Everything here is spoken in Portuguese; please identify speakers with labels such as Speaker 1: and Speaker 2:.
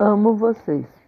Speaker 1: Amo vocês.